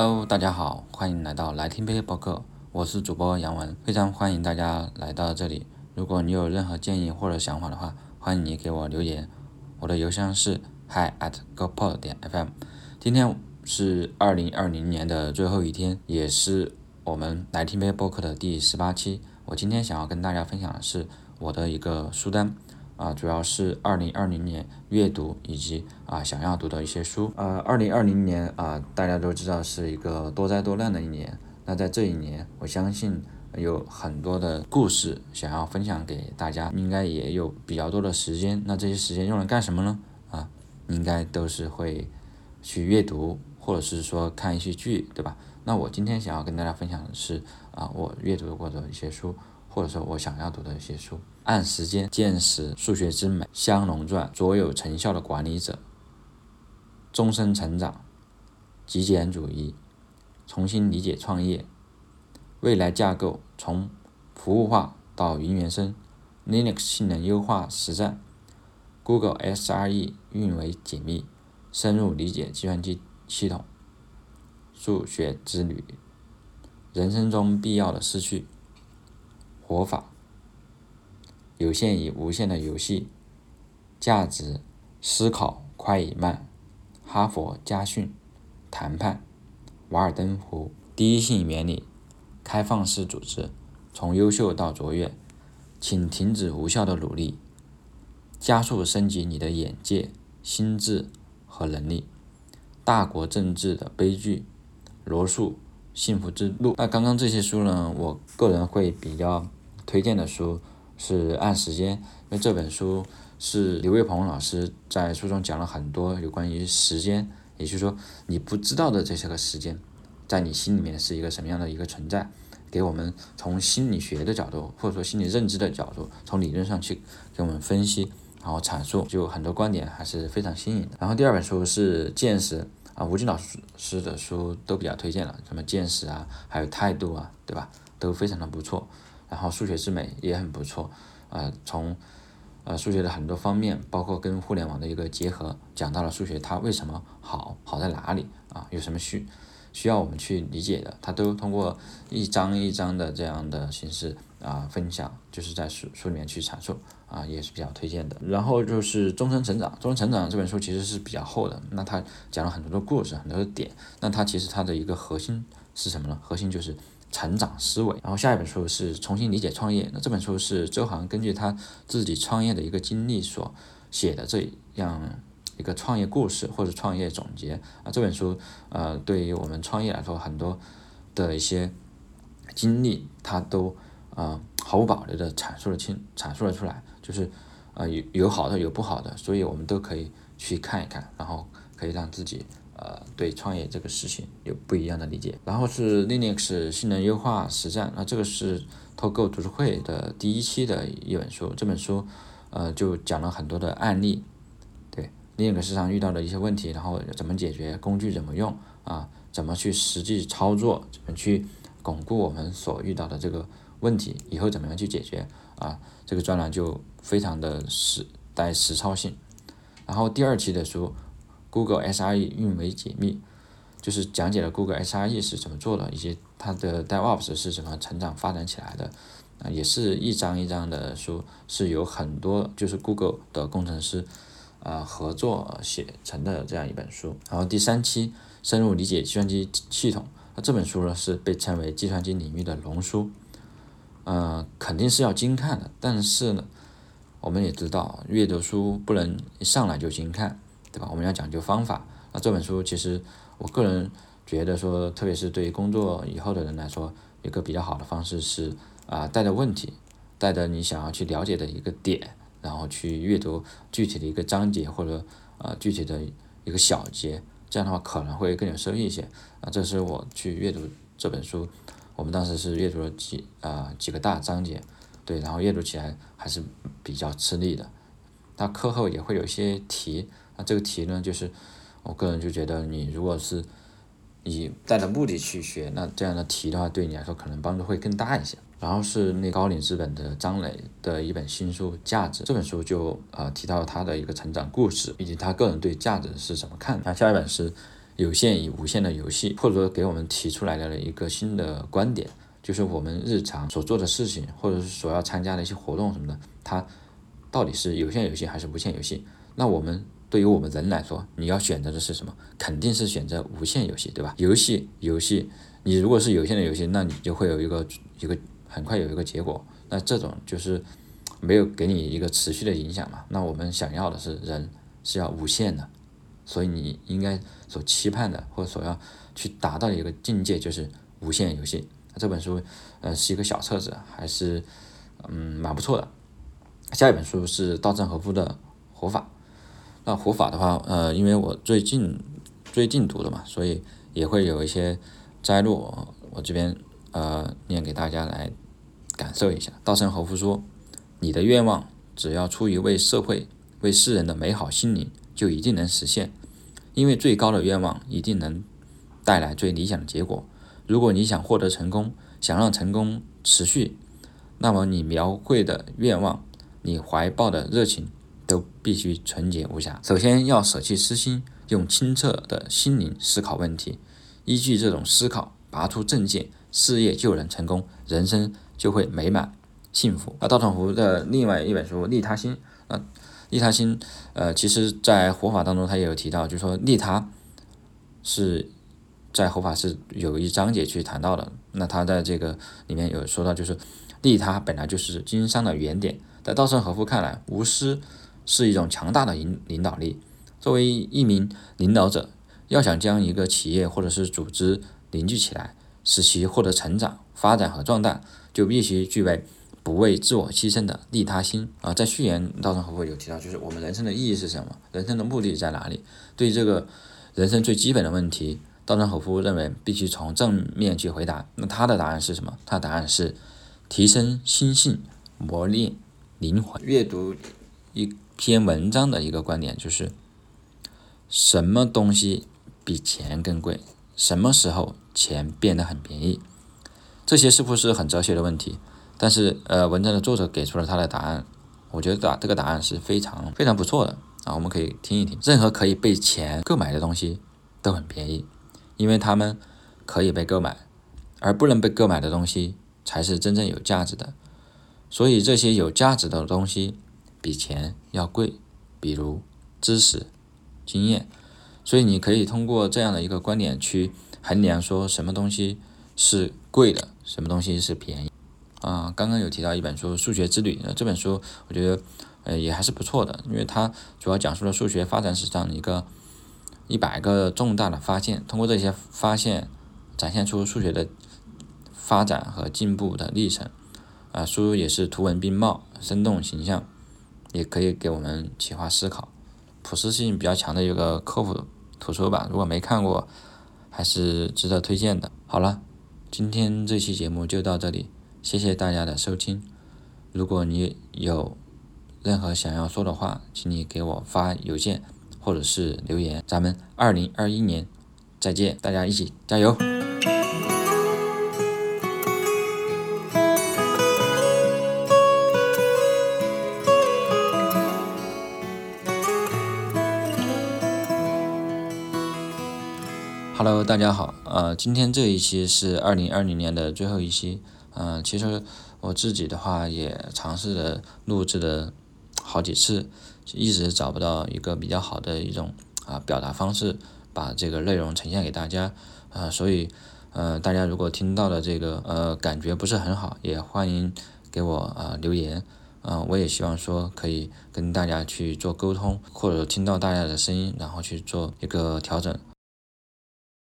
Hello，大家好，欢迎来到来听杯博客，我是主播杨文，非常欢迎大家来到这里。如果你有任何建议或者想法的话，欢迎你给我留言。我的邮箱是 hi at gopod 点 fm。今天是二零二零年的最后一天，也是我们来听杯博客的第十八期。我今天想要跟大家分享的是我的一个书单。啊，主要是二零二零年阅读以及啊想要读的一些书。呃，二零二零年啊，大家都知道是一个多灾多难的一年。那在这一年，我相信有很多的故事想要分享给大家，应该也有比较多的时间。那这些时间用来干什么呢？啊，应该都是会去阅读，或者是说看一些剧，对吧？那我今天想要跟大家分享的是啊，我阅读过的一些书。或者说我想要读的一些书，按时间见识数学之美，香农传，卓有成效的管理者，终身成长，极简主义，重新理解创业，未来架构从服务化到云原生，Linux 性能优化实战，Google SRE 运维解密，深入理解计算机系统，数学之旅，人生中必要的失去。活法，有限与无限的游戏，价值思考快与慢，哈佛家训，谈判，瓦尔登湖第一性原理，开放式组织，从优秀到卓越，请停止无效的努力，加速升级你的眼界、心智和能力，大国政治的悲剧，罗素幸福之路。那刚刚这些书呢，我个人会比较。推荐的书是《按时间》，因为这本书是刘卫鹏老师在书中讲了很多有关于时间，也就是说你不知道的这些个时间，在你心里面是一个什么样的一个存在，给我们从心理学的角度或者说心理认知的角度，从理论上去给我们分析，然后阐述，就很多观点还是非常新颖的。然后第二本书是《见识》，啊，吴军老师的书都比较推荐了，什么《见识》啊，还有《态度》啊，对吧？都非常的不错。然后数学之美也很不错，呃，从呃数学的很多方面，包括跟互联网的一个结合，讲到了数学它为什么好，好在哪里啊？有什么需需要我们去理解的，它都通过一张一张的这样的形式啊分享，就是在书书里面去阐述啊，也是比较推荐的。然后就是终身成长，终身成长这本书其实是比较厚的，那它讲了很多的故事，很多的点，那它其实它的一个核心是什么呢？核心就是。成长思维，然后下一本书是重新理解创业。那这本书是周航根据他自己创业的一个经历所写的这样一个创业故事或者创业总结啊。这本书呃，对于我们创业来说，很多的一些经历，他都呃毫无保留的阐述了清阐述了出来，就是呃有有好的有不好的，所以我们都可以去看一看，然后可以让自己。呃，对创业这个事情有不一样的理解。然后是 Linux 性能优化实战，那这个是透购读书会的第一期的一本书。这本书，呃，就讲了很多的案例，对 Linux 市场遇到的一些问题，然后怎么解决，工具怎么用啊，怎么去实际操作，怎么去巩固我们所遇到的这个问题，以后怎么样去解决啊？这个专栏就非常的实带实操性。然后第二期的书。Google SRE 运维解密，就是讲解了 Google SRE 是怎么做的，以及它的 DevOps 是怎么成长发展起来的，啊，也是一张一张的书，是有很多就是 Google 的工程师，啊合作写成的这样一本书。然后第三期深入理解计算机系统，那这本书呢是被称为计算机领域的龙书，嗯，肯定是要精看的，但是呢，我们也知道阅读书不能一上来就精看。对吧？我们要讲究方法。那这本书其实，我个人觉得说，特别是对于工作以后的人来说，一个比较好的方式是啊，带着问题，带着你想要去了解的一个点，然后去阅读具体的一个章节或者呃具体的一个小节，这样的话可能会更有收益一些。啊，这是我去阅读这本书，我们当时是阅读了几啊几个大章节，对，然后阅读起来还是比较吃力的。它课后也会有一些题。那这个题呢，就是我个人就觉得，你如果是以带着目的去学，那这样的题的话，对你来说可能帮助会更大一些。然后是那高瓴资本的张磊的一本新书《价值》，这本书就呃提到他的一个成长故事，以及他个人对价值是怎么看。那下一本是有限与无限的游戏，或者说给我们提出来了一个新的观点，就是我们日常所做的事情，或者是所要参加的一些活动什么的，它到底是有限游戏还是无限游戏？那我们对于我们人来说，你要选择的是什么？肯定是选择无限游戏，对吧？游戏游戏，你如果是有限的游戏，那你就会有一个一个很快有一个结果，那这种就是没有给你一个持续的影响嘛。那我们想要的是人是要无限的。所以你应该所期盼的，或者所要去达到的一个境界，就是无限游戏。这本书，呃，是一个小册子，还是嗯蛮不错的。下一本书是稻盛和夫的《活法》。那《佛法》的话，呃，因为我最近最近读的嘛，所以也会有一些摘录，我这边呃念给大家来感受一下。稻盛和夫说：“你的愿望只要出于为社会、为世人的美好心灵，就一定能实现。”因为最高的愿望一定能带来最理想的结果。如果你想获得成功，想让成功持续，那么你描绘的愿望，你怀抱的热情都必须纯洁无瑕。首先要舍弃私心，用清澈的心灵思考问题。依据这种思考，拔出正见，事业就能成功，人生就会美满幸福。而稻盛和夫的另外一本书《利他心》啊。利他心，呃，其实，在活法当中，他也有提到，就是说利他是在活法是有一章节去谈到的。那他在这个里面有说到，就是利他本来就是经商的原点。在稻盛和夫看来，无私是一种强大的领领导力。作为一名领导者，要想将一个企业或者是组织凝聚起来，使其获得成长、发展和壮大，就必须具备。不为自我牺牲的利他心啊，在序言，稻盛和夫有提到，就是我们人生的意义是什么？人生的目的在哪里？对这个人生最基本的问题，稻盛和夫认为必须从正面去回答。那他的答案是什么？他的答案是提升心性，磨练灵魂。阅读一篇文章的一个观点就是：什么东西比钱更贵？什么时候钱变得很便宜？这些是不是很哲学的问题？但是，呃，文章的作者给出了他的答案，我觉得答这个答案是非常非常不错的啊，我们可以听一听。任何可以被钱购买的东西都很便宜，因为它们可以被购买，而不能被购买的东西才是真正有价值的。所以，这些有价值的东西比钱要贵，比如知识、经验。所以，你可以通过这样的一个观点去衡量，说什么东西是贵的，什么东西是便宜。啊，刚刚有提到一本书《数学之旅》，那这本书我觉得，呃，也还是不错的，因为它主要讲述了数学发展史上的一个一百个重大的发现，通过这些发现，展现出数学的发展和进步的历程。啊，书也是图文并茂，生动形象，也可以给我们启发思考，普适性比较强的一个科普图书吧。如果没看过，还是值得推荐的。好了，今天这期节目就到这里。谢谢大家的收听。如果你有任何想要说的话，请你给我发邮件或者是留言。咱们二零二一年再见，大家一起加油！Hello，大家好，呃，今天这一期是二零二零年的最后一期。嗯，其实我自己的话也尝试着录制了好几次，一直找不到一个比较好的一种啊表达方式，把这个内容呈现给大家。呃，所以呃，大家如果听到的这个呃感觉不是很好，也欢迎给我啊留言。嗯，我也希望说可以跟大家去做沟通，或者听到大家的声音，然后去做一个调整。